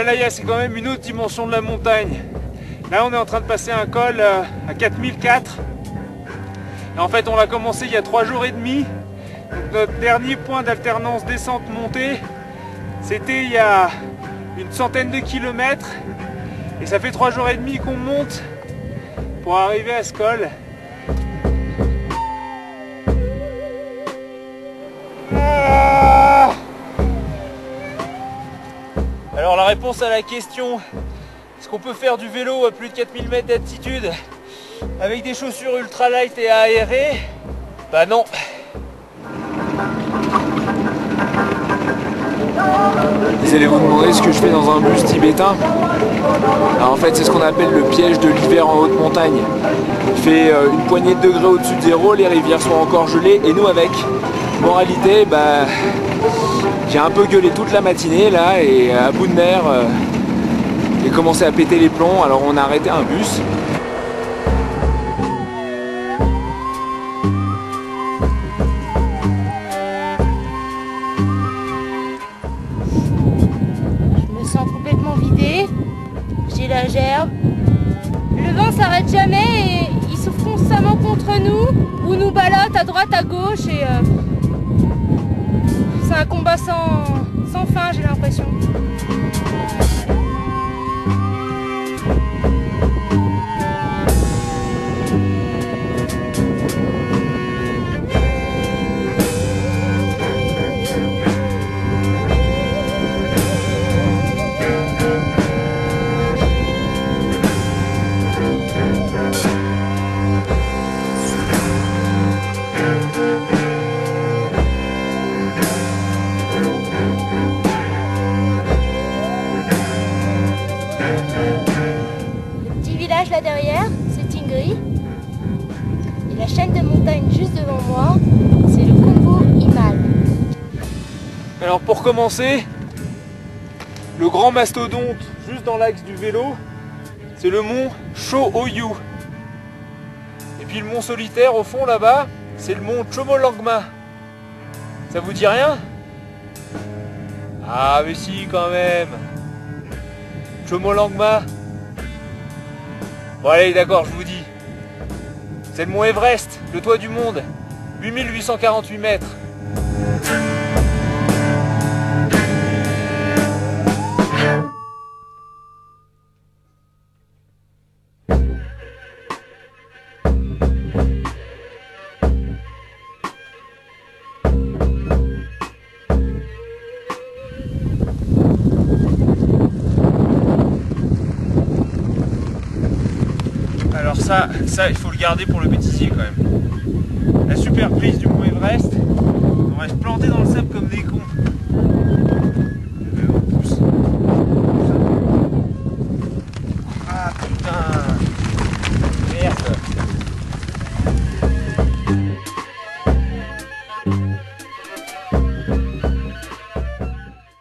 l'Himalaya, c'est quand même une autre dimension de la montagne. Là, on est en train de passer un col euh, à 4004. Et en fait, on l'a commencé il y a trois jours et demi. Notre dernier point d'alternance descente-montée, c'était il y a une centaine de kilomètres. Et ça fait trois jours et demi qu'on monte pour arriver à ce col. Alors la réponse à la question, est-ce qu'on peut faire du vélo à plus de 4000 mètres d'altitude avec des chaussures ultra light et aérées? Bah non. Vous allez vous demander ce que je fais dans un bus tibétain? Alors en fait c'est ce qu'on appelle le piège de l'hiver en haute montagne. Il fait euh, une poignée de degrés au-dessus de zéro, les rivières sont encore gelées et nous avec. Moralité, bah, j'ai un peu gueulé toute la matinée là et à bout de nerfs, euh, j'ai commencé à péter les plombs alors on a arrêté un bus. Je me sens complètement vidée. J'ai la gerbe. Le vent s'arrête jamais et il souffle constamment contre nous ou nous ballotte à droite, à gauche et euh, un combat sans, sans fin, j'ai l'impression. Là derrière, c'est Tingri. Et la chaîne de montagnes juste devant moi, c'est le Combo Himal. Alors pour commencer, le grand mastodonte juste dans l'axe du vélo, c'est le mont Cho-Oyu. Et puis le mont solitaire au fond là-bas, c'est le mont Chomolangma. Ça vous dit rien? Ah mais si quand même. Chomolangma. Bon allez d'accord, je vous dis. C'est le mont Everest, le toit du monde. 8848 mètres. Ça, il faut le garder pour le bêtisier quand même. La super prise du mont Everest, on reste planté dans le sable comme des cons.